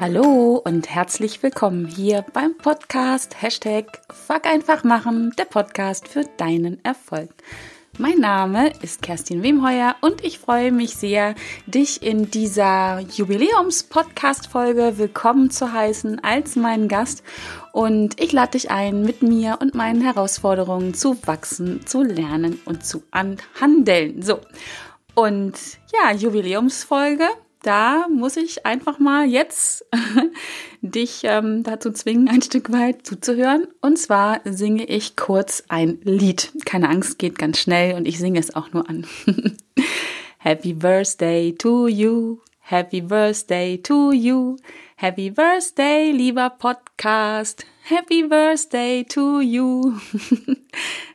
Hallo und herzlich willkommen hier beim Podcast Hashtag Fuck einfach machen, der Podcast für deinen Erfolg. Mein Name ist Kerstin Wemheuer und ich freue mich sehr, dich in dieser Jubiläums-Podcast-Folge willkommen zu heißen als meinen Gast. Und ich lade dich ein, mit mir und meinen Herausforderungen zu wachsen, zu lernen und zu handeln. So. Und ja, Jubiläumsfolge da muss ich einfach mal jetzt dich ähm, dazu zwingen, ein Stück weit zuzuhören. Und zwar singe ich kurz ein Lied. Keine Angst, geht ganz schnell und ich singe es auch nur an. Happy Birthday to you. Happy Birthday to you. Happy Birthday, lieber Podcast. Happy Birthday to you.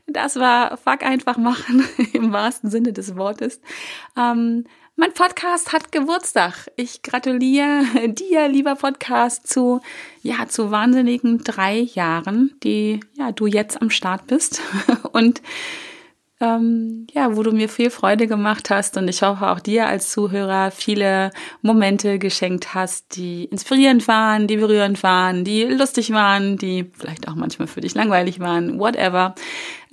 Das war Fuck einfach machen im wahrsten Sinne des Wortes. Ähm, mein Podcast hat Geburtstag. Ich gratuliere dir, lieber Podcast, zu, ja, zu wahnsinnigen drei Jahren, die, ja, du jetzt am Start bist. Und ähm, ja, wo du mir viel Freude gemacht hast und ich hoffe auch dir als Zuhörer viele Momente geschenkt hast, die inspirierend waren, die berührend waren, die lustig waren, die vielleicht auch manchmal für dich langweilig waren, whatever.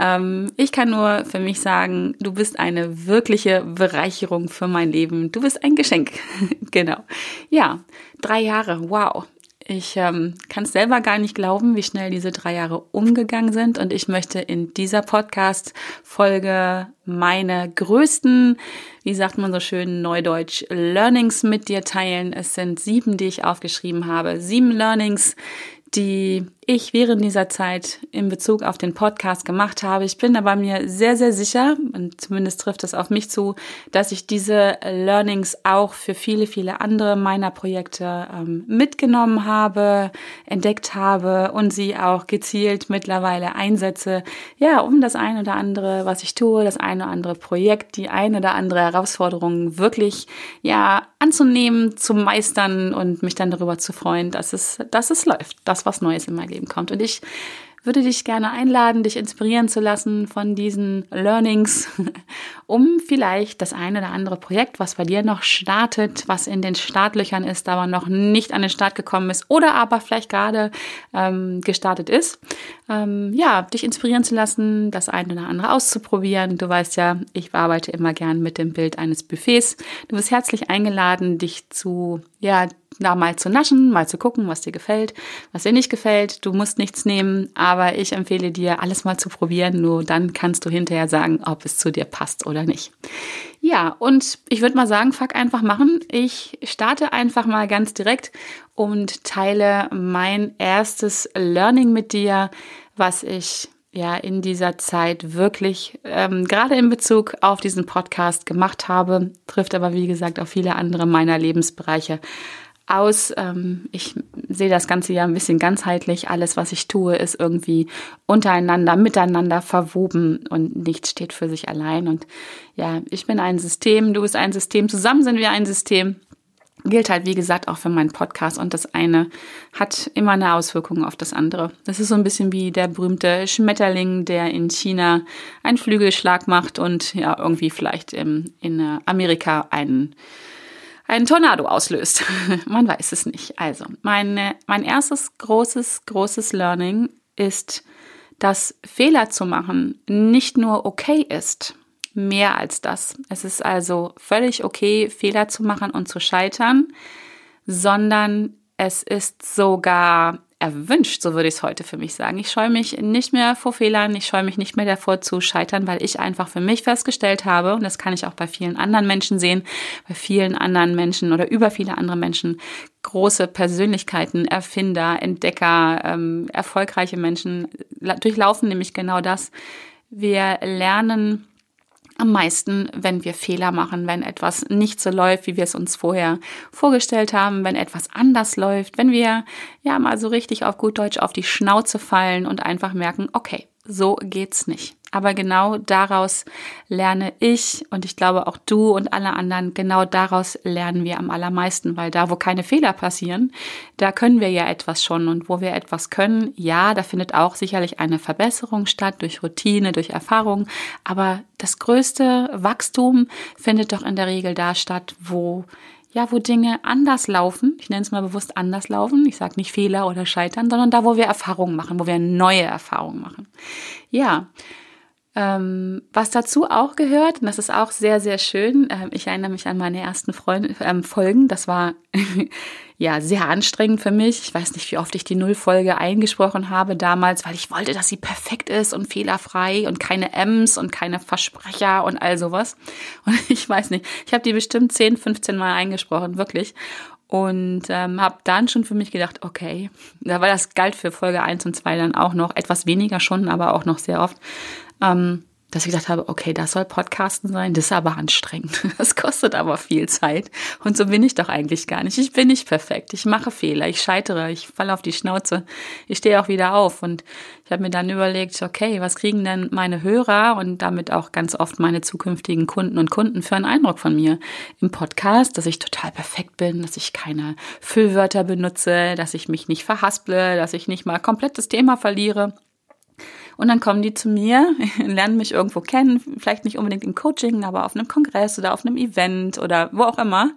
Ähm, ich kann nur für mich sagen, du bist eine wirkliche Bereicherung für mein Leben. Du bist ein Geschenk. genau. Ja, drei Jahre. Wow. Ich ähm, kann es selber gar nicht glauben, wie schnell diese drei Jahre umgegangen sind. Und ich möchte in dieser Podcast-Folge meine größten, wie sagt man so schön neudeutsch, Learnings mit dir teilen. Es sind sieben, die ich aufgeschrieben habe. Sieben Learnings, die ich während dieser Zeit in Bezug auf den Podcast gemacht habe. Ich bin aber mir sehr, sehr sicher, und zumindest trifft es auf mich zu, dass ich diese Learnings auch für viele, viele andere meiner Projekte ähm, mitgenommen habe, entdeckt habe und sie auch gezielt mittlerweile einsetze, ja, um das eine oder andere, was ich tue, das eine oder andere Projekt, die eine oder andere Herausforderung wirklich, ja, anzunehmen, zu meistern und mich dann darüber zu freuen, dass es, dass es läuft, dass was Neues in mein Leben kommt. Und ich würde dich gerne einladen, dich inspirieren zu lassen von diesen Learnings, um vielleicht das eine oder andere Projekt, was bei dir noch startet, was in den Startlöchern ist, aber noch nicht an den Start gekommen ist oder aber vielleicht gerade ähm, gestartet ist, ähm, ja, dich inspirieren zu lassen, das eine oder andere auszuprobieren. Du weißt ja, ich arbeite immer gern mit dem Bild eines Buffets. Du bist herzlich eingeladen, dich zu, ja, da mal zu naschen, mal zu gucken, was dir gefällt, was dir nicht gefällt. Du musst nichts nehmen, aber ich empfehle dir, alles mal zu probieren. Nur dann kannst du hinterher sagen, ob es zu dir passt oder nicht. Ja, und ich würde mal sagen, fuck einfach machen. Ich starte einfach mal ganz direkt und teile mein erstes Learning mit dir, was ich ja in dieser Zeit wirklich ähm, gerade in Bezug auf diesen Podcast gemacht habe, trifft aber wie gesagt auch viele andere meiner Lebensbereiche aus. Ähm, ich sehe das Ganze ja ein bisschen ganzheitlich. Alles, was ich tue, ist irgendwie untereinander, miteinander verwoben und nichts steht für sich allein. Und ja, ich bin ein System, du bist ein System, zusammen sind wir ein System. Gilt halt, wie gesagt, auch für meinen Podcast und das eine hat immer eine Auswirkung auf das andere. Das ist so ein bisschen wie der berühmte Schmetterling, der in China einen Flügelschlag macht und ja, irgendwie vielleicht in, in Amerika einen einen Tornado auslöst. Man weiß es nicht. Also, meine, mein erstes großes, großes Learning ist, dass Fehler zu machen nicht nur okay ist, mehr als das. Es ist also völlig okay, Fehler zu machen und zu scheitern, sondern es ist sogar erwünscht, so würde ich es heute für mich sagen. Ich scheue mich nicht mehr vor Fehlern, ich scheue mich nicht mehr davor zu scheitern, weil ich einfach für mich festgestellt habe, und das kann ich auch bei vielen anderen Menschen sehen, bei vielen anderen Menschen oder über viele andere Menschen, große Persönlichkeiten, Erfinder, Entdecker, ähm, erfolgreiche Menschen durchlaufen nämlich genau das. Wir lernen am meisten, wenn wir Fehler machen, wenn etwas nicht so läuft, wie wir es uns vorher vorgestellt haben, wenn etwas anders läuft, wenn wir ja mal so richtig auf gut Deutsch auf die Schnauze fallen und einfach merken, okay, so geht's nicht. Aber genau daraus lerne ich und ich glaube auch du und alle anderen, genau daraus lernen wir am allermeisten, weil da, wo keine Fehler passieren, da können wir ja etwas schon und wo wir etwas können, ja, da findet auch sicherlich eine Verbesserung statt durch Routine, durch Erfahrung, aber das größte Wachstum findet doch in der Regel da statt, wo ja, wo Dinge anders laufen. Ich nenne es mal bewusst anders laufen. Ich sage nicht Fehler oder Scheitern, sondern da, wo wir Erfahrungen machen, wo wir neue Erfahrungen machen. Ja, ähm, was dazu auch gehört, und das ist auch sehr, sehr schön, äh, ich erinnere mich an meine ersten Freund ähm, Folgen, das war ja sehr anstrengend für mich. Ich weiß nicht, wie oft ich die Nullfolge eingesprochen habe damals, weil ich wollte, dass sie perfekt ist und fehlerfrei und keine M's und keine Versprecher und all sowas. Und ich weiß nicht, ich habe die bestimmt 10, 15 Mal eingesprochen, wirklich. Und ähm, habe dann schon für mich gedacht, okay, war das galt für Folge 1 und 2 dann auch noch, etwas weniger schon, aber auch noch sehr oft ähm, dass ich gedacht habe, okay, das soll Podcasten sein, das ist aber anstrengend. Das kostet aber viel Zeit. Und so bin ich doch eigentlich gar nicht. Ich bin nicht perfekt. Ich mache Fehler, ich scheitere, ich falle auf die Schnauze. Ich stehe auch wieder auf. Und ich habe mir dann überlegt, okay, was kriegen denn meine Hörer und damit auch ganz oft meine zukünftigen Kunden und Kunden für einen Eindruck von mir im Podcast, dass ich total perfekt bin, dass ich keine Füllwörter benutze, dass ich mich nicht verhasple, dass ich nicht mal komplett das Thema verliere. Und dann kommen die zu mir, lernen mich irgendwo kennen, vielleicht nicht unbedingt im Coaching, aber auf einem Kongress oder auf einem Event oder wo auch immer.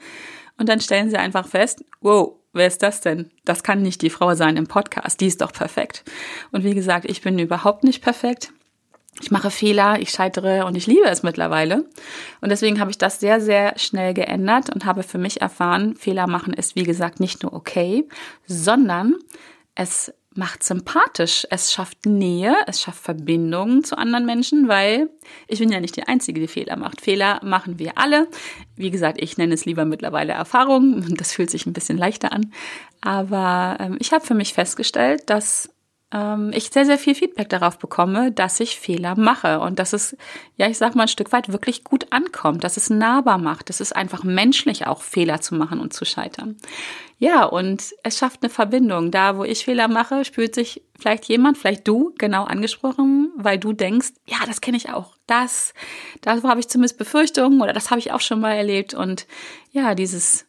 Und dann stellen sie einfach fest, wow, wer ist das denn? Das kann nicht die Frau sein im Podcast, die ist doch perfekt. Und wie gesagt, ich bin überhaupt nicht perfekt. Ich mache Fehler, ich scheitere und ich liebe es mittlerweile. Und deswegen habe ich das sehr, sehr schnell geändert und habe für mich erfahren, Fehler machen ist, wie gesagt, nicht nur okay, sondern es macht sympathisch. Es schafft Nähe, es schafft Verbindungen zu anderen Menschen, weil ich bin ja nicht die Einzige, die Fehler macht. Fehler machen wir alle. Wie gesagt, ich nenne es lieber mittlerweile Erfahrung. Das fühlt sich ein bisschen leichter an. Aber ähm, ich habe für mich festgestellt, dass ähm, ich sehr, sehr viel Feedback darauf bekomme, dass ich Fehler mache und dass es, ja, ich sag mal, ein Stück weit wirklich gut ankommt, dass es nahbar macht, dass es einfach menschlich auch Fehler zu machen und zu scheitern. Ja, und es schafft eine Verbindung. Da, wo ich Fehler mache, spürt sich vielleicht jemand, vielleicht du, genau angesprochen, weil du denkst, ja, das kenne ich auch. Das, da habe ich zumindest Befürchtungen oder das habe ich auch schon mal erlebt. Und ja, dieses,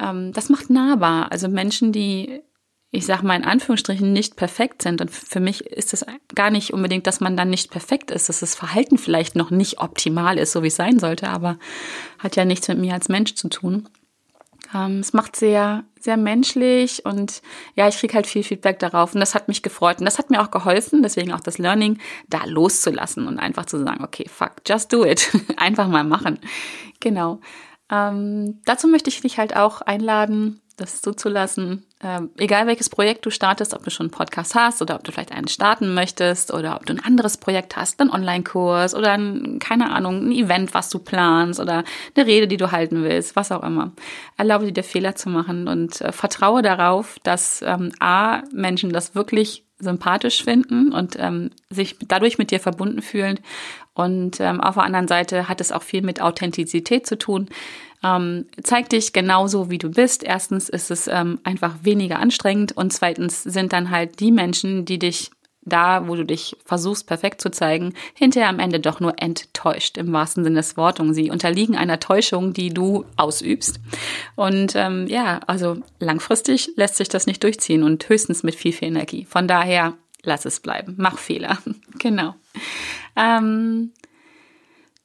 ähm, das macht nahbar. Also Menschen, die ich sage mal in Anführungsstrichen, nicht perfekt sind. Und für mich ist es gar nicht unbedingt, dass man dann nicht perfekt ist, dass das Verhalten vielleicht noch nicht optimal ist, so wie es sein sollte, aber hat ja nichts mit mir als Mensch zu tun. Ähm, es macht sehr, sehr menschlich und ja, ich kriege halt viel Feedback darauf und das hat mich gefreut und das hat mir auch geholfen, deswegen auch das Learning, da loszulassen und einfach zu sagen, okay, fuck, just do it. einfach mal machen. Genau. Ähm, dazu möchte ich dich halt auch einladen, das zuzulassen. Ähm, egal welches Projekt du startest, ob du schon einen Podcast hast oder ob du vielleicht einen starten möchtest oder ob du ein anderes Projekt hast, einen Online-Kurs oder ein, keine Ahnung, ein Event, was du planst oder eine Rede, die du halten willst, was auch immer. Erlaube dir Fehler zu machen und äh, vertraue darauf, dass ähm, A, Menschen das wirklich sympathisch finden und ähm, sich dadurch mit dir verbunden fühlen. Und ähm, auf der anderen Seite hat es auch viel mit Authentizität zu tun. Ähm, zeig dich genauso, wie du bist. Erstens ist es ähm, einfach weniger anstrengend und zweitens sind dann halt die Menschen, die dich da, wo du dich versuchst, perfekt zu zeigen, hinterher am Ende doch nur enttäuscht, im wahrsten Sinne des Wortes. Sie unterliegen einer Täuschung, die du ausübst. Und ähm, ja, also langfristig lässt sich das nicht durchziehen und höchstens mit viel, viel Energie. Von daher, lass es bleiben. Mach Fehler. genau. Ähm,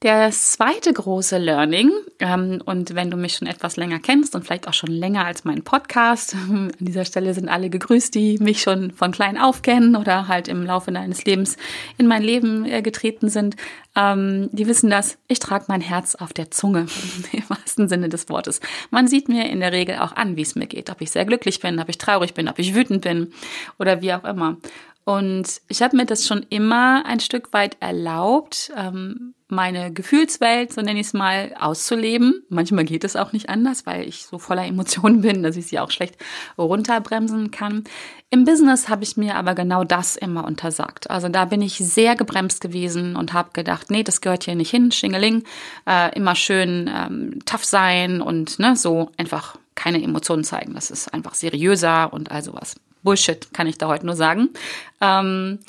der zweite große Learning, ähm, und wenn du mich schon etwas länger kennst und vielleicht auch schon länger als meinen Podcast, an dieser Stelle sind alle gegrüßt, die mich schon von klein auf kennen oder halt im Laufe deines Lebens in mein Leben äh, getreten sind, ähm, die wissen das, ich trage mein Herz auf der Zunge, im wahrsten Sinne des Wortes. Man sieht mir in der Regel auch an, wie es mir geht, ob ich sehr glücklich bin, ob ich traurig bin, ob ich wütend bin oder wie auch immer. Und ich habe mir das schon immer ein Stück weit erlaubt, ähm, meine Gefühlswelt, so nenne ich es mal, auszuleben. Manchmal geht es auch nicht anders, weil ich so voller Emotionen bin, dass ich sie auch schlecht runterbremsen kann. Im Business habe ich mir aber genau das immer untersagt. Also da bin ich sehr gebremst gewesen und habe gedacht, nee, das gehört hier nicht hin, Schingeling, äh, immer schön ähm, tough sein und ne, so einfach keine Emotionen zeigen. Das ist einfach seriöser und all sowas. Bullshit, kann ich da heute nur sagen. Ähm,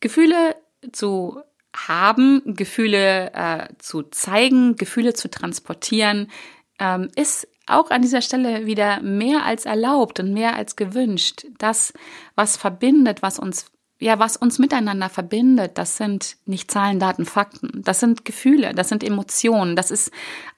Gefühle zu haben, Gefühle äh, zu zeigen, Gefühle zu transportieren, ähm, ist auch an dieser Stelle wieder mehr als erlaubt und mehr als gewünscht. Das, was verbindet, was uns ja, was uns miteinander verbindet, das sind nicht Zahlen, Daten, Fakten. Das sind Gefühle, das sind Emotionen, das ist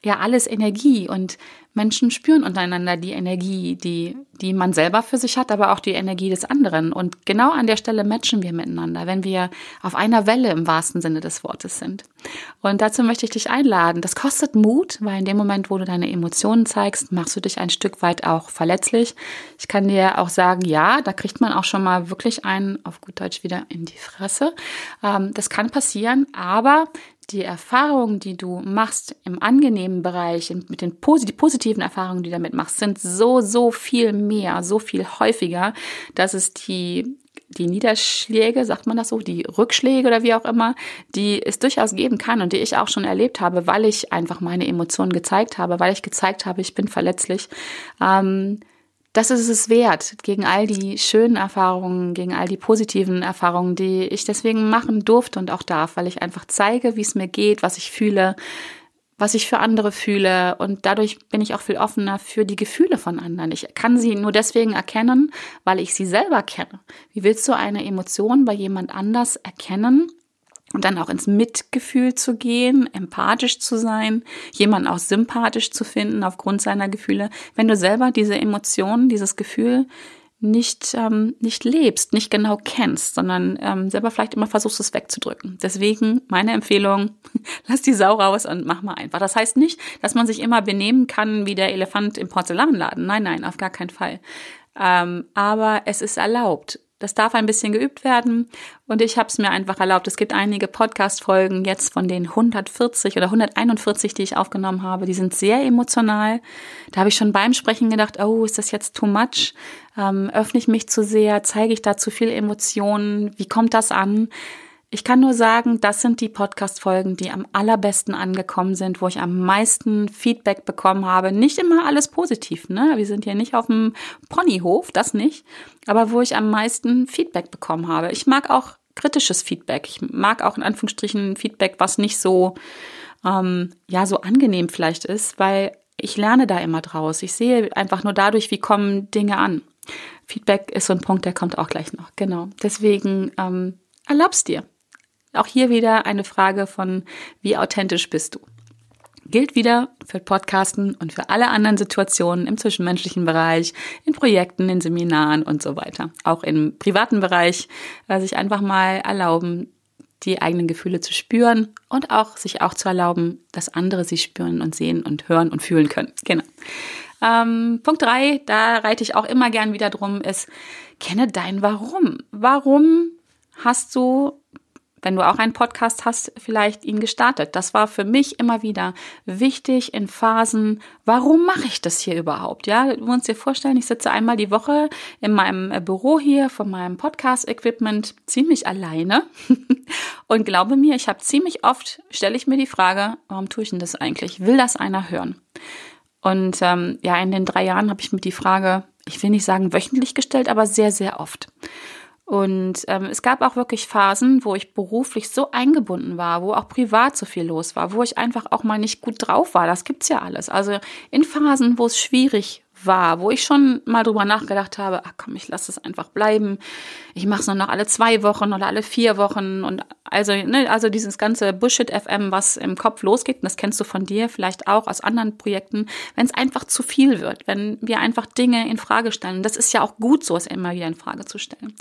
ja alles Energie. Und Menschen spüren untereinander die Energie, die, die man selber für sich hat, aber auch die Energie des anderen. Und genau an der Stelle matchen wir miteinander, wenn wir auf einer Welle im wahrsten Sinne des Wortes sind. Und dazu möchte ich dich einladen. Das kostet Mut, weil in dem Moment, wo du deine Emotionen zeigst, machst du dich ein Stück weit auch verletzlich. Ich kann dir auch sagen, ja, da kriegt man auch schon mal wirklich einen, auf gut Deutsch wieder in die Fresse. Ähm, das kann passieren, aber die Erfahrungen, die du machst im angenehmen Bereich, mit den positiven Erfahrungen, die du damit machst, sind so, so viel mehr, so viel häufiger, dass es die, die Niederschläge, sagt man das so, die Rückschläge oder wie auch immer, die es durchaus geben kann und die ich auch schon erlebt habe, weil ich einfach meine Emotionen gezeigt habe, weil ich gezeigt habe, ich bin verletzlich. Ähm, das ist es wert, gegen all die schönen Erfahrungen, gegen all die positiven Erfahrungen, die ich deswegen machen durfte und auch darf, weil ich einfach zeige, wie es mir geht, was ich fühle, was ich für andere fühle und dadurch bin ich auch viel offener für die Gefühle von anderen. Ich kann sie nur deswegen erkennen, weil ich sie selber kenne. Wie willst du eine Emotion bei jemand anders erkennen, und dann auch ins Mitgefühl zu gehen, empathisch zu sein, jemanden auch sympathisch zu finden aufgrund seiner Gefühle, wenn du selber diese Emotionen, dieses Gefühl nicht, ähm, nicht lebst, nicht genau kennst, sondern ähm, selber vielleicht immer versuchst, es wegzudrücken. Deswegen meine Empfehlung, lass die Sau raus und mach mal einfach. Das heißt nicht, dass man sich immer benehmen kann wie der Elefant im Porzellanladen. Nein, nein, auf gar keinen Fall. Ähm, aber es ist erlaubt. Das darf ein bisschen geübt werden und ich habe es mir einfach erlaubt. Es gibt einige Podcast-Folgen jetzt von den 140 oder 141, die ich aufgenommen habe. Die sind sehr emotional. Da habe ich schon beim Sprechen gedacht, oh, ist das jetzt too much? Ähm, öffne ich mich zu sehr? Zeige ich da zu viel Emotionen? Wie kommt das an? Ich kann nur sagen, das sind die Podcast-Folgen, die am allerbesten angekommen sind, wo ich am meisten Feedback bekommen habe. Nicht immer alles positiv, ne? Wir sind hier nicht auf dem Ponyhof, das nicht. Aber wo ich am meisten Feedback bekommen habe. Ich mag auch kritisches Feedback. Ich mag auch in Anführungsstrichen Feedback, was nicht so, ähm, ja, so angenehm vielleicht ist, weil ich lerne da immer draus. Ich sehe einfach nur dadurch, wie kommen Dinge an. Feedback ist so ein Punkt, der kommt auch gleich noch. Genau. Deswegen ähm, erlaub's dir. Auch hier wieder eine Frage von, wie authentisch bist du? Gilt wieder für Podcasten und für alle anderen Situationen im zwischenmenschlichen Bereich, in Projekten, in Seminaren und so weiter. Auch im privaten Bereich äh, sich einfach mal erlauben, die eigenen Gefühle zu spüren und auch sich auch zu erlauben, dass andere sie spüren und sehen und hören und fühlen können. Genau. Ähm, Punkt drei, da reite ich auch immer gern wieder drum, ist, kenne dein Warum. Warum hast du wenn du auch einen Podcast hast, vielleicht ihn gestartet. Das war für mich immer wieder wichtig in Phasen, warum mache ich das hier überhaupt? Ja, du musst dir vorstellen, ich sitze einmal die Woche in meinem äh, Büro hier von meinem Podcast-Equipment ziemlich alleine und glaube mir, ich habe ziemlich oft, stelle ich mir die Frage, warum tue ich denn das eigentlich? Will das einer hören? Und ähm, ja, in den drei Jahren habe ich mir die Frage, ich will nicht sagen wöchentlich gestellt, aber sehr, sehr oft. Und ähm, es gab auch wirklich Phasen, wo ich beruflich so eingebunden war, wo auch privat so viel los war, wo ich einfach auch mal nicht gut drauf war. Das gibt's ja alles. Also in Phasen, wo es schwierig war, wo ich schon mal drüber nachgedacht habe, ach komm, ich lasse es einfach bleiben. Ich mache es nur noch alle zwei Wochen oder alle vier Wochen und also, ne, also dieses ganze Bullshit FM, was im Kopf losgeht, und das kennst du von dir, vielleicht auch aus anderen Projekten, wenn es einfach zu viel wird, wenn wir einfach Dinge in Frage stellen. Das ist ja auch gut so, es immer wieder in Frage zu stellen.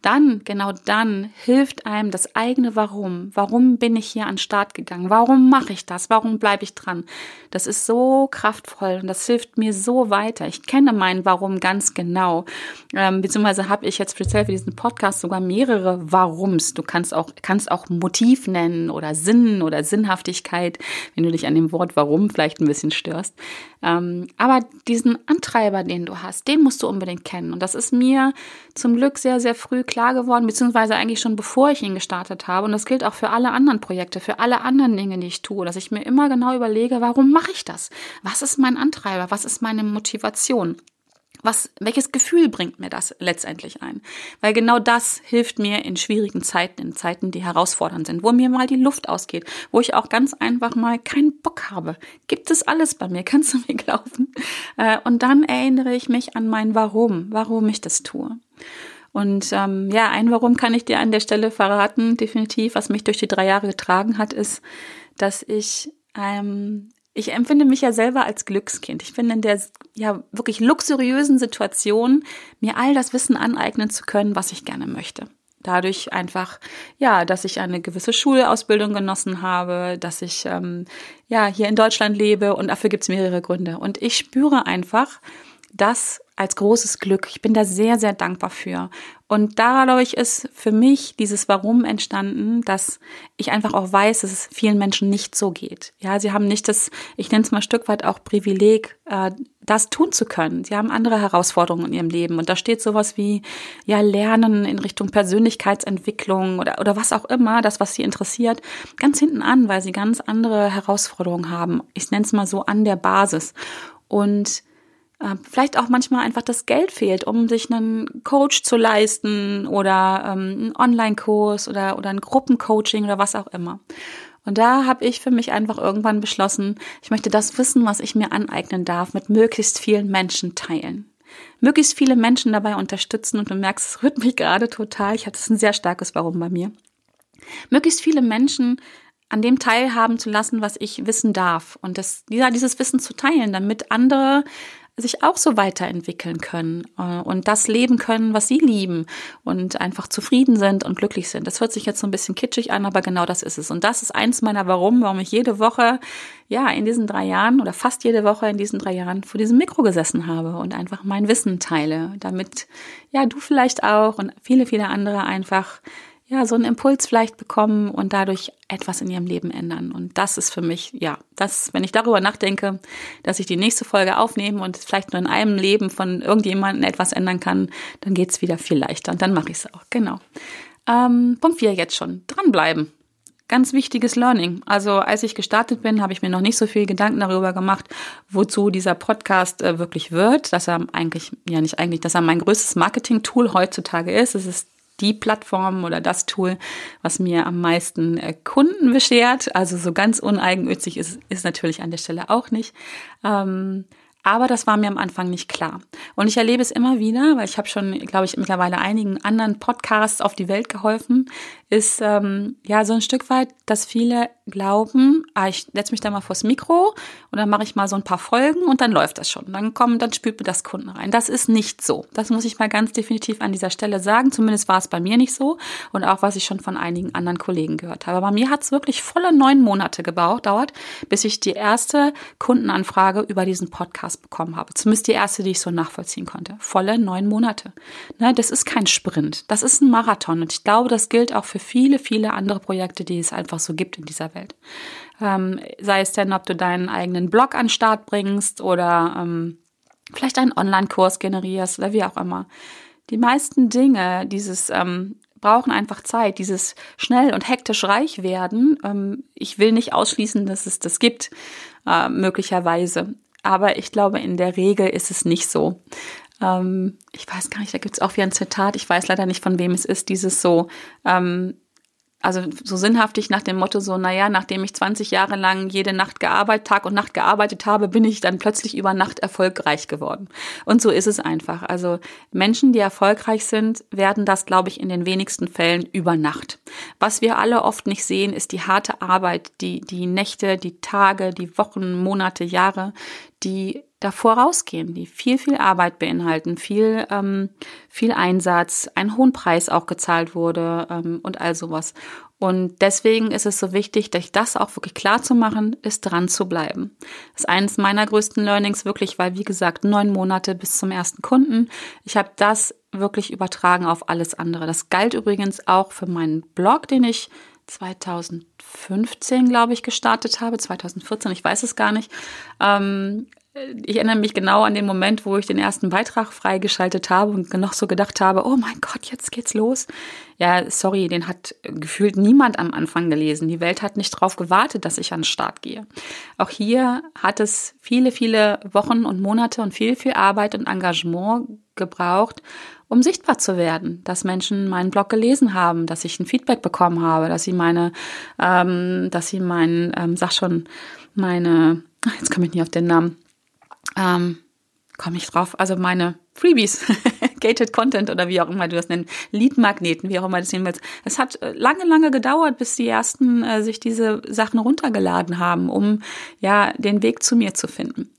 Dann, genau dann, hilft einem das eigene Warum. Warum bin ich hier an den Start gegangen? Warum mache ich das? Warum bleibe ich dran? Das ist so kraftvoll und das hilft mir so weiter. Ich kenne mein Warum ganz genau. Ähm, beziehungsweise habe ich jetzt speziell für diesen Podcast sogar mehrere Warums. Du kannst auch, kannst auch Motiv nennen oder Sinn oder Sinnhaftigkeit, wenn du dich an dem Wort warum vielleicht ein bisschen störst. Ähm, aber diesen Antreiber, den du hast, den musst du unbedingt kennen. Und das ist mir zum Glück sehr, sehr früh klar geworden, beziehungsweise eigentlich schon bevor ich ihn gestartet habe. Und das gilt auch für alle anderen Projekte, für alle anderen Dinge, die ich tue, dass ich mir immer genau überlege, warum mache ich das? Was ist mein Antreiber? Was ist meine Motivation? Was, welches Gefühl bringt mir das letztendlich ein? Weil genau das hilft mir in schwierigen Zeiten, in Zeiten, die herausfordernd sind, wo mir mal die Luft ausgeht, wo ich auch ganz einfach mal keinen Bock habe. Gibt es alles bei mir, kannst du mir glauben? Äh, und dann erinnere ich mich an mein Warum, warum ich das tue. Und ähm, ja, ein Warum kann ich dir an der Stelle verraten, definitiv, was mich durch die drei Jahre getragen hat, ist, dass ich ähm, ich empfinde mich ja selber als Glückskind. Ich finde in der ja wirklich luxuriösen Situation, mir all das Wissen aneignen zu können, was ich gerne möchte. Dadurch einfach, ja, dass ich eine gewisse Schulausbildung genossen habe, dass ich ähm, ja hier in Deutschland lebe und dafür gibt es mehrere Gründe. Und ich spüre einfach, dass als großes Glück. Ich bin da sehr, sehr dankbar für. Und dadurch ist für mich dieses Warum entstanden, dass ich einfach auch weiß, dass es vielen Menschen nicht so geht. Ja, sie haben nicht das, ich nenne es mal ein Stück weit auch Privileg, äh, das tun zu können. Sie haben andere Herausforderungen in ihrem Leben. Und da steht sowas wie, ja, Lernen in Richtung Persönlichkeitsentwicklung oder, oder was auch immer, das, was sie interessiert, ganz hinten an, weil sie ganz andere Herausforderungen haben. Ich nenne es mal so an der Basis. Und äh, vielleicht auch manchmal einfach das Geld fehlt, um sich einen Coach zu leisten oder ähm, einen Online-Kurs oder, oder ein Gruppencoaching oder was auch immer. Und da habe ich für mich einfach irgendwann beschlossen, ich möchte das Wissen, was ich mir aneignen darf, mit möglichst vielen Menschen teilen. Möglichst viele Menschen dabei unterstützen und du merkst, es rührt mich gerade total. Ich hatte ein sehr starkes Warum bei mir. Möglichst viele Menschen an dem teilhaben zu lassen, was ich wissen darf und das, dieses Wissen zu teilen, damit andere sich auch so weiterentwickeln können äh, und das leben können, was sie lieben und einfach zufrieden sind und glücklich sind. Das hört sich jetzt so ein bisschen kitschig an, aber genau das ist es. Und das ist eins meiner Warum, warum ich jede Woche, ja, in diesen drei Jahren oder fast jede Woche in diesen drei Jahren vor diesem Mikro gesessen habe und einfach mein Wissen teile, damit, ja, du vielleicht auch und viele, viele andere einfach ja, so einen Impuls vielleicht bekommen und dadurch etwas in ihrem Leben ändern. Und das ist für mich, ja, das, wenn ich darüber nachdenke, dass ich die nächste Folge aufnehme und vielleicht nur in einem Leben von irgendjemandem etwas ändern kann, dann geht's wieder viel leichter und dann mache ich es auch. Genau. Ähm, Punkt 4 jetzt schon. Dranbleiben. Ganz wichtiges Learning. Also als ich gestartet bin, habe ich mir noch nicht so viel Gedanken darüber gemacht, wozu dieser Podcast äh, wirklich wird, dass er eigentlich, ja nicht eigentlich, dass er mein größtes Marketing-Tool heutzutage ist. Es ist die Plattform oder das Tool, was mir am meisten äh, Kunden beschert. Also so ganz uneigennützig ist, ist natürlich an der Stelle auch nicht. Ähm, aber das war mir am Anfang nicht klar. Und ich erlebe es immer wieder, weil ich habe schon, glaube ich, mittlerweile einigen anderen Podcasts auf die Welt geholfen, ist ähm, ja so ein Stück weit, dass viele glauben, ah, ich setze mich da mal vors Mikro und dann mache ich mal so ein paar Folgen und dann läuft das schon. Dann kommen, dann spült mir das Kunden rein. Das ist nicht so. Das muss ich mal ganz definitiv an dieser Stelle sagen. Zumindest war es bei mir nicht so und auch was ich schon von einigen anderen Kollegen gehört habe. Bei mir hat es wirklich volle neun Monate gedauert, bis ich die erste Kundenanfrage über diesen Podcast bekommen habe. Zumindest die erste, die ich so nachvollziehen konnte. Volle neun Monate. Ne, das ist kein Sprint. Das ist ein Marathon und ich glaube, das gilt auch für viele, viele andere Projekte, die es einfach so gibt in dieser Welt. Ähm, sei es denn, ob du deinen eigenen Blog an Start bringst oder ähm, vielleicht einen Online-Kurs generierst oder wie auch immer. Die meisten Dinge, dieses ähm, brauchen einfach Zeit, dieses schnell und hektisch reich werden. Ähm, ich will nicht ausschließen, dass es das gibt, äh, möglicherweise. Aber ich glaube, in der Regel ist es nicht so. Ähm, ich weiß gar nicht, da gibt es auch wieder ein Zitat, ich weiß leider nicht, von wem es ist, dieses so, ähm, also so sinnhaftig nach dem Motto so, naja, nachdem ich 20 Jahre lang jede Nacht gearbeitet, Tag und Nacht gearbeitet habe, bin ich dann plötzlich über Nacht erfolgreich geworden. Und so ist es einfach. Also Menschen, die erfolgreich sind, werden das, glaube ich, in den wenigsten Fällen über Nacht. Was wir alle oft nicht sehen, ist die harte Arbeit, die, die Nächte, die Tage, die Wochen, Monate, Jahre, die davor rausgehen, die viel, viel Arbeit beinhalten, viel, ähm, viel Einsatz, einen hohen Preis auch gezahlt wurde ähm, und all sowas. Und deswegen ist es so wichtig, sich das auch wirklich klar zu machen, ist dran zu bleiben. Das ist eines meiner größten Learnings wirklich, weil wie gesagt, neun Monate bis zum ersten Kunden. Ich habe das wirklich übertragen auf alles andere. Das galt übrigens auch für meinen Blog, den ich 2015, glaube ich, gestartet habe, 2014, ich weiß es gar nicht. Ähm, ich erinnere mich genau an den Moment, wo ich den ersten Beitrag freigeschaltet habe und noch so gedacht habe, oh mein Gott, jetzt geht's los. Ja, sorry, den hat gefühlt niemand am Anfang gelesen. Die Welt hat nicht drauf gewartet, dass ich an den Start gehe. Auch hier hat es viele, viele Wochen und Monate und viel, viel Arbeit und Engagement gebraucht, um sichtbar zu werden, dass Menschen meinen Blog gelesen haben, dass ich ein Feedback bekommen habe, dass sie meine, ähm, dass sie meinen, ähm, sag schon, meine, jetzt komme ich nicht auf den Namen, ähm, komme ich drauf, also meine Freebies Gated Content oder wie auch immer du das nennst, Lead-Magneten, wie auch immer das nennen willst. Es hat äh, lange, lange gedauert, bis die ersten äh, sich diese Sachen runtergeladen haben, um ja den Weg zu mir zu finden.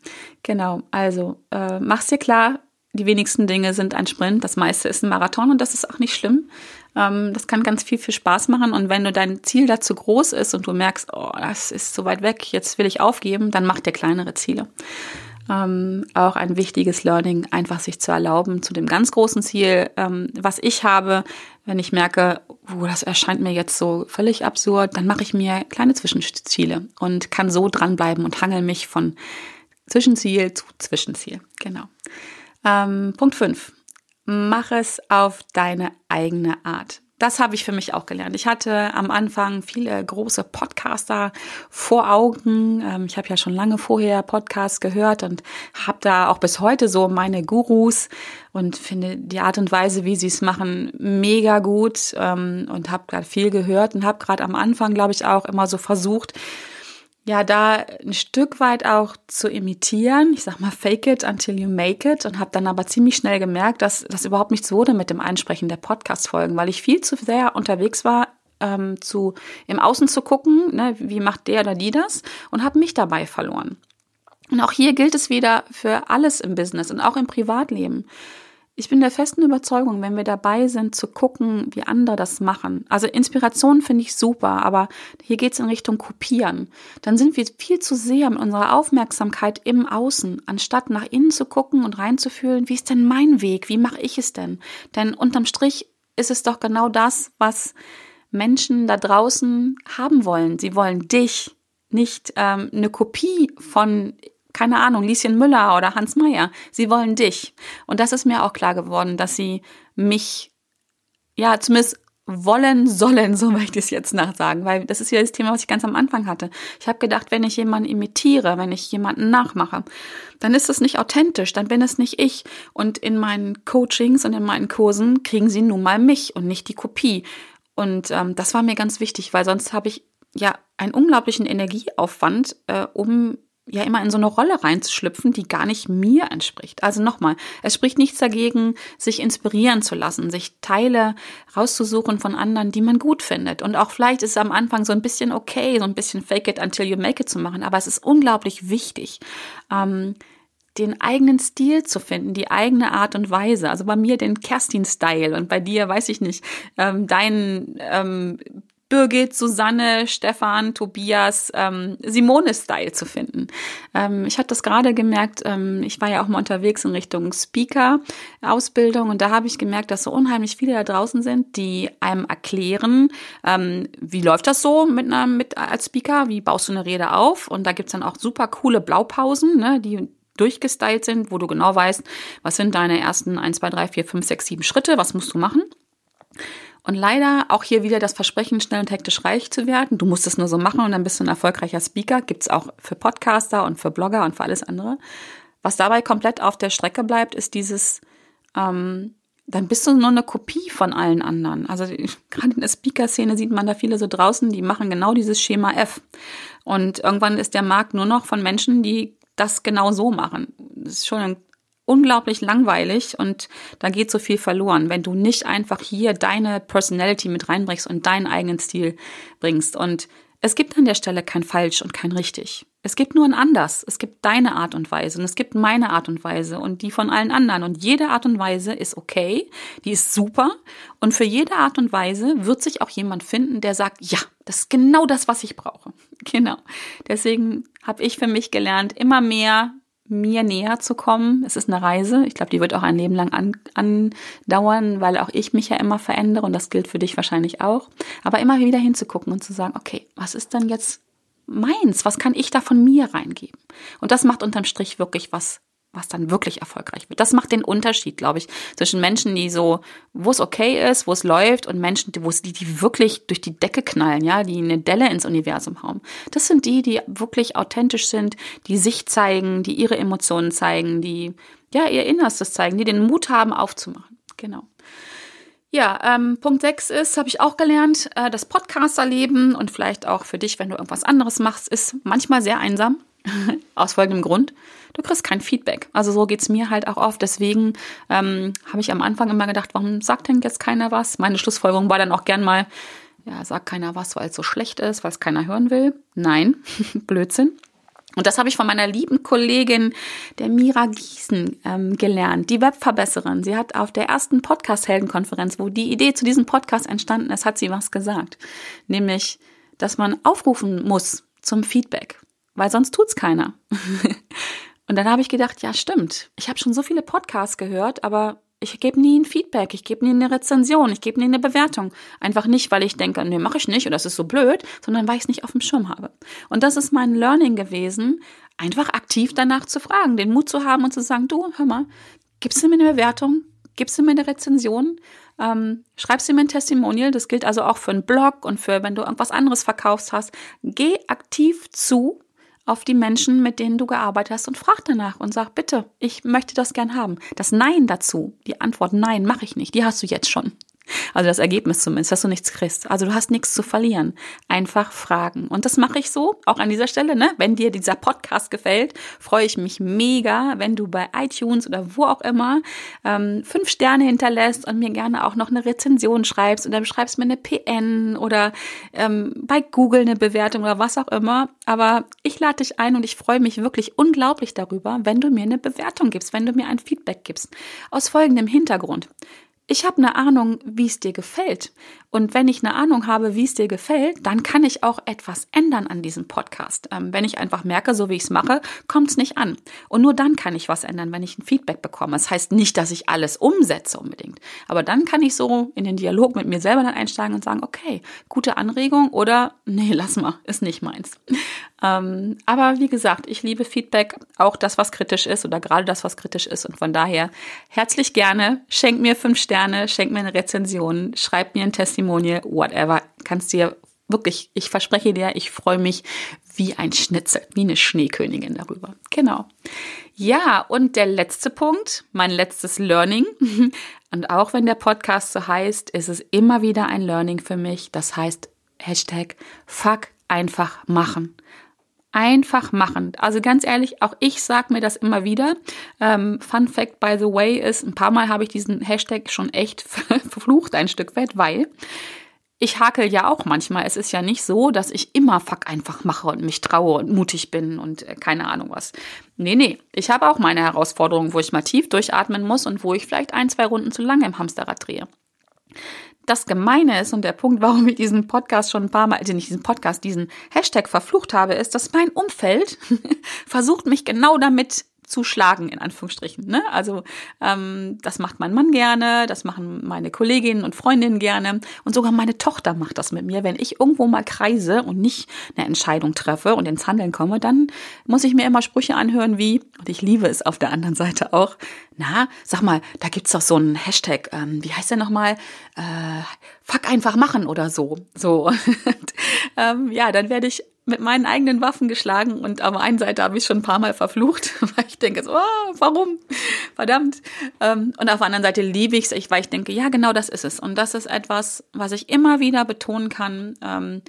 Genau, also äh, mach's dir klar, die wenigsten Dinge sind ein Sprint, das meiste ist ein Marathon und das ist auch nicht schlimm. Ähm, das kann ganz viel, viel Spaß machen und wenn du dein Ziel dazu groß ist und du merkst, oh, das ist so weit weg, jetzt will ich aufgeben, dann mach dir kleinere Ziele. Ähm, auch ein wichtiges Learning, einfach sich zu erlauben zu dem ganz großen Ziel, ähm, was ich habe, wenn ich merke, oh, das erscheint mir jetzt so völlig absurd, dann mache ich mir kleine Zwischenziele und kann so dranbleiben und hangel mich von Zwischenziel zu Zwischenziel. Genau. Ähm, Punkt 5. Mach es auf deine eigene Art. Das habe ich für mich auch gelernt. Ich hatte am Anfang viele große Podcaster vor Augen. Ähm, ich habe ja schon lange vorher Podcasts gehört und habe da auch bis heute so meine Gurus und finde die Art und Weise, wie sie es machen, mega gut ähm, und habe gerade viel gehört und habe gerade am Anfang, glaube ich, auch immer so versucht, ja, da ein Stück weit auch zu imitieren. Ich sag mal, fake it until you make it und habe dann aber ziemlich schnell gemerkt, dass das überhaupt nichts wurde mit dem Einsprechen der Podcast-Folgen, weil ich viel zu sehr unterwegs war, ähm, zu im Außen zu gucken, ne, wie macht der oder die das und habe mich dabei verloren. Und auch hier gilt es wieder für alles im Business und auch im Privatleben. Ich bin der festen Überzeugung, wenn wir dabei sind, zu gucken, wie andere das machen. Also Inspiration finde ich super, aber hier geht es in Richtung Kopieren. Dann sind wir viel zu sehr mit unserer Aufmerksamkeit im Außen, anstatt nach innen zu gucken und reinzufühlen, wie ist denn mein Weg? Wie mache ich es denn? Denn unterm Strich ist es doch genau das, was Menschen da draußen haben wollen. Sie wollen dich, nicht ähm, eine Kopie von keine Ahnung, Lieschen Müller oder Hans Meyer. Sie wollen dich. Und das ist mir auch klar geworden, dass sie mich, ja, zumindest wollen sollen, so möchte ich es jetzt nachsagen, weil das ist ja das Thema, was ich ganz am Anfang hatte. Ich habe gedacht, wenn ich jemanden imitiere, wenn ich jemanden nachmache, dann ist es nicht authentisch, dann bin es nicht ich. Und in meinen Coachings und in meinen Kursen kriegen sie nun mal mich und nicht die Kopie. Und ähm, das war mir ganz wichtig, weil sonst habe ich ja einen unglaublichen Energieaufwand, äh, um ja immer in so eine Rolle reinzuschlüpfen, die gar nicht mir entspricht. Also nochmal, es spricht nichts dagegen, sich inspirieren zu lassen, sich Teile rauszusuchen von anderen, die man gut findet. Und auch vielleicht ist es am Anfang so ein bisschen okay, so ein bisschen fake it until you make it zu machen, aber es ist unglaublich wichtig, ähm, den eigenen Stil zu finden, die eigene Art und Weise. Also bei mir den Kerstin-Style und bei dir, weiß ich nicht, ähm, deinen ähm, Birgit, Susanne, Stefan, Tobias, ähm, Simone-Style zu finden. Ähm, ich hatte das gerade gemerkt, ähm, ich war ja auch mal unterwegs in Richtung Speaker-Ausbildung und da habe ich gemerkt, dass so unheimlich viele da draußen sind, die einem erklären, ähm, wie läuft das so mit einer, mit als Speaker, wie baust du eine Rede auf? Und da gibt's dann auch super coole Blaupausen, ne, die durchgestylt sind, wo du genau weißt, was sind deine ersten 1, 2, 3, 4, 5, 6, 7 Schritte, was musst du machen. Und leider auch hier wieder das Versprechen, schnell und hektisch reich zu werden. Du musst es nur so machen und dann bist du ein erfolgreicher Speaker. Gibt's auch für Podcaster und für Blogger und für alles andere. Was dabei komplett auf der Strecke bleibt, ist dieses, ähm, dann bist du nur eine Kopie von allen anderen. Also gerade in der Speaker-Szene sieht man da viele so draußen, die machen genau dieses Schema F. Und irgendwann ist der Markt nur noch von Menschen, die das genau so machen. Das ist schon ein unglaublich langweilig und da geht so viel verloren, wenn du nicht einfach hier deine Personality mit reinbringst und deinen eigenen Stil bringst. Und es gibt an der Stelle kein falsch und kein richtig. Es gibt nur ein anders. Es gibt deine Art und Weise und es gibt meine Art und Weise und die von allen anderen. Und jede Art und Weise ist okay, die ist super. Und für jede Art und Weise wird sich auch jemand finden, der sagt, ja, das ist genau das, was ich brauche. Genau. Deswegen habe ich für mich gelernt, immer mehr mir näher zu kommen. Es ist eine Reise. Ich glaube, die wird auch ein Leben lang an, andauern, weil auch ich mich ja immer verändere und das gilt für dich wahrscheinlich auch. Aber immer wieder hinzugucken und zu sagen, okay, was ist denn jetzt meins? Was kann ich da von mir reingeben? Und das macht unterm Strich wirklich was was dann wirklich erfolgreich wird. Das macht den Unterschied, glaube ich, zwischen Menschen, die so, wo es okay ist, wo es läuft und Menschen, wo es, die, die wirklich durch die Decke knallen, ja, die eine Delle ins Universum hauen. Das sind die, die wirklich authentisch sind, die sich zeigen, die ihre Emotionen zeigen, die, ja, ihr Innerstes zeigen, die den Mut haben, aufzumachen. Genau. Ja, ähm, Punkt 6 ist, habe ich auch gelernt, äh, das Podcasterleben und vielleicht auch für dich, wenn du irgendwas anderes machst, ist manchmal sehr einsam Aus folgendem Grund. Du kriegst kein Feedback. Also so geht's mir halt auch oft. Deswegen ähm, habe ich am Anfang immer gedacht, warum sagt denn jetzt keiner was? Meine Schlussfolgerung war dann auch gern mal, ja, sagt keiner was, weil es so schlecht ist, weil es keiner hören will. Nein, Blödsinn. Und das habe ich von meiner lieben Kollegin, der Mira Gießen, ähm, gelernt, die Webverbesserin. Sie hat auf der ersten Podcast-Heldenkonferenz, wo die Idee zu diesem Podcast entstanden ist, hat sie was gesagt. Nämlich, dass man aufrufen muss zum Feedback, weil sonst tut's keiner. Und dann habe ich gedacht, ja, stimmt. Ich habe schon so viele Podcasts gehört, aber ich gebe nie ein Feedback, ich gebe nie eine Rezension, ich gebe nie eine Bewertung. Einfach nicht, weil ich denke, nee, mache ich nicht oder das ist so blöd, sondern weil ich es nicht auf dem Schirm habe. Und das ist mein Learning gewesen, einfach aktiv danach zu fragen, den Mut zu haben und zu sagen, du, hör mal, gibst du mir eine Bewertung? Gibst du mir eine Rezension? Ähm, schreibst du mir ein Testimonial? Das gilt also auch für einen Blog und für, wenn du irgendwas anderes verkaufst hast. Geh aktiv zu auf die Menschen, mit denen du gearbeitet hast und frag danach und sag, bitte, ich möchte das gern haben. Das Nein dazu, die Antwort Nein mache ich nicht, die hast du jetzt schon. Also das Ergebnis zumindest, dass du nichts kriegst. Also du hast nichts zu verlieren. Einfach fragen. Und das mache ich so, auch an dieser Stelle, ne? Wenn dir dieser Podcast gefällt, freue ich mich mega, wenn du bei iTunes oder wo auch immer ähm, fünf Sterne hinterlässt und mir gerne auch noch eine Rezension schreibst oder schreibst mir eine PN oder ähm, bei Google eine Bewertung oder was auch immer. Aber ich lade dich ein und ich freue mich wirklich unglaublich darüber, wenn du mir eine Bewertung gibst, wenn du mir ein Feedback gibst. Aus folgendem Hintergrund ich habe eine Ahnung, wie es dir gefällt. Und wenn ich eine Ahnung habe, wie es dir gefällt, dann kann ich auch etwas ändern an diesem Podcast. Ähm, wenn ich einfach merke, so wie ich es mache, kommt es nicht an. Und nur dann kann ich was ändern, wenn ich ein Feedback bekomme. Das heißt nicht, dass ich alles umsetze unbedingt. Aber dann kann ich so in den Dialog mit mir selber dann einsteigen und sagen, okay, gute Anregung oder nee, lass mal, ist nicht meins. Ähm, aber wie gesagt, ich liebe Feedback, auch das, was kritisch ist oder gerade das, was kritisch ist. Und von daher herzlich gerne, schenk mir fünf Sterne, schenk mir eine Rezension, schreib mir ein Testimonial whatever, kannst dir wirklich, ich verspreche dir, ich freue mich wie ein Schnitzel, wie eine Schneekönigin darüber. Genau. Ja, und der letzte Punkt, mein letztes Learning. Und auch wenn der Podcast so heißt, ist es immer wieder ein Learning für mich. Das heißt, Hashtag Fuck einfach machen. Einfach machen. Also ganz ehrlich, auch ich sage mir das immer wieder. Ähm, Fun Fact, by the way, ist, ein paar Mal habe ich diesen Hashtag schon echt verflucht, ein Stück weit, weil ich hakel ja auch manchmal. Es ist ja nicht so, dass ich immer Fuck einfach mache und mich traue und mutig bin und äh, keine Ahnung was. Nee, nee. Ich habe auch meine Herausforderungen, wo ich mal tief durchatmen muss und wo ich vielleicht ein, zwei Runden zu lange im Hamsterrad drehe das Gemeine ist und der Punkt, warum ich diesen Podcast schon ein paar Mal, also nicht diesen Podcast, diesen Hashtag verflucht habe, ist, dass mein Umfeld versucht, mich genau damit zu schlagen, in Anführungsstrichen. Ne? Also ähm, das macht mein Mann gerne, das machen meine Kolleginnen und Freundinnen gerne und sogar meine Tochter macht das mit mir. Wenn ich irgendwo mal kreise und nicht eine Entscheidung treffe und ins Handeln komme, dann muss ich mir immer Sprüche anhören wie, und ich liebe es auf der anderen Seite auch, na, sag mal, da gibt's doch so einen Hashtag, ähm, wie heißt der nochmal? Äh, fuck einfach machen oder so. So. und, ähm, ja, dann werde ich mit meinen eigenen Waffen geschlagen und auf der einen Seite habe ich schon ein paar Mal verflucht, weil ich denke so, oh, warum? Verdammt. Ähm, und auf der anderen Seite liebe ich es, weil ich denke, ja, genau das ist es. Und das ist etwas, was ich immer wieder betonen kann. Ähm,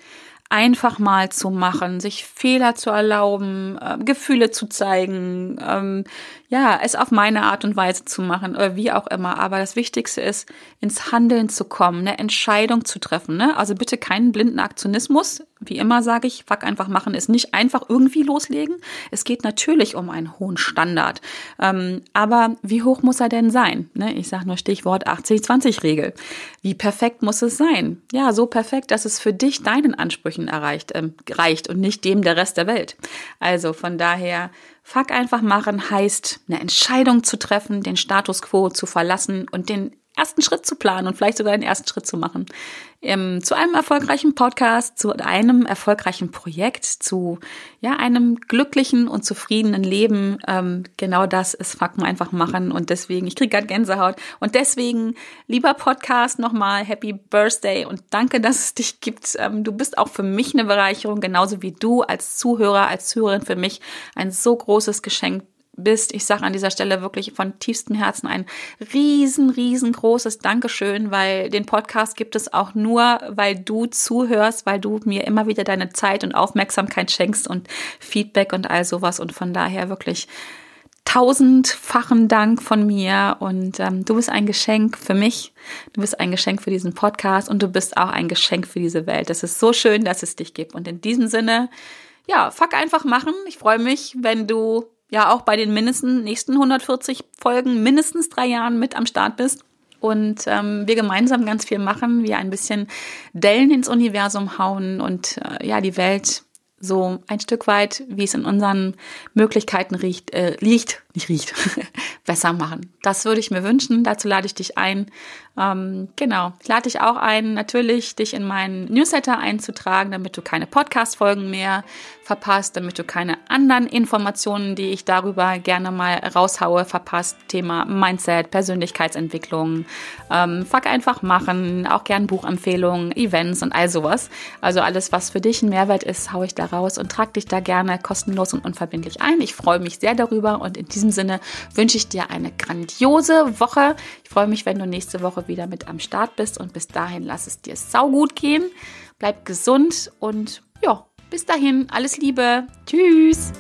einfach mal zu machen, sich Fehler zu erlauben, äh, Gefühle zu zeigen, ähm, ja, es auf meine Art und Weise zu machen oder wie auch immer. Aber das Wichtigste ist, ins Handeln zu kommen, eine Entscheidung zu treffen. Ne? Also bitte keinen blinden Aktionismus. Wie immer sage ich, fuck einfach machen ist nicht einfach irgendwie loslegen. Es geht natürlich um einen hohen Standard. Ähm, aber wie hoch muss er denn sein? Ne? Ich sage nur Stichwort 80-20-Regel. Wie perfekt muss es sein? Ja, so perfekt, dass es für dich deinen Ansprüchen erreicht, ähm, reicht und nicht dem der Rest der Welt. Also von daher Fuck einfach machen heißt, eine Entscheidung zu treffen, den Status quo zu verlassen und den ersten Schritt zu planen und vielleicht sogar den ersten Schritt zu machen ähm, zu einem erfolgreichen Podcast, zu einem erfolgreichen Projekt, zu ja einem glücklichen und zufriedenen Leben. Ähm, genau das ist Fakten einfach machen und deswegen, ich kriege gerade Gänsehaut und deswegen, lieber Podcast, nochmal Happy Birthday und danke, dass es dich gibt. Ähm, du bist auch für mich eine Bereicherung, genauso wie du als Zuhörer, als Zuhörerin für mich ein so großes Geschenk bist. Ich sage an dieser Stelle wirklich von tiefstem Herzen ein riesen, riesengroßes Dankeschön, weil den Podcast gibt es auch nur, weil du zuhörst, weil du mir immer wieder deine Zeit und Aufmerksamkeit schenkst und Feedback und all sowas. Und von daher wirklich tausendfachen Dank von mir und ähm, du bist ein Geschenk für mich, du bist ein Geschenk für diesen Podcast und du bist auch ein Geschenk für diese Welt. Es ist so schön, dass es dich gibt. Und in diesem Sinne, ja, fuck einfach machen. Ich freue mich, wenn du ja auch bei den mindestens nächsten 140 Folgen mindestens drei Jahren mit am Start bist und ähm, wir gemeinsam ganz viel machen, wir ein bisschen Dellen ins Universum hauen und äh, ja die Welt so ein Stück weit, wie es in unseren Möglichkeiten riecht, äh, liegt, nicht riecht, besser machen. Das würde ich mir wünschen. Dazu lade ich dich ein. Ähm, genau, ich lade dich auch ein, natürlich dich in meinen Newsletter einzutragen, damit du keine Podcast-Folgen mehr verpasst, damit du keine anderen Informationen, die ich darüber gerne mal raushaue, verpasst. Thema Mindset, Persönlichkeitsentwicklung, ähm, fuck einfach machen, auch gern Buchempfehlungen, Events und all sowas. Also alles, was für dich ein Mehrwert ist, haue ich da raus und trag dich da gerne kostenlos und unverbindlich ein. Ich freue mich sehr darüber und in diesem Sinne wünsche ich dir eine grandiose Woche. Ich freue mich, wenn du nächste Wieder mit am Start bist und bis dahin lass es dir saugut gehen. Bleib gesund und ja, bis dahin, alles Liebe. Tschüss.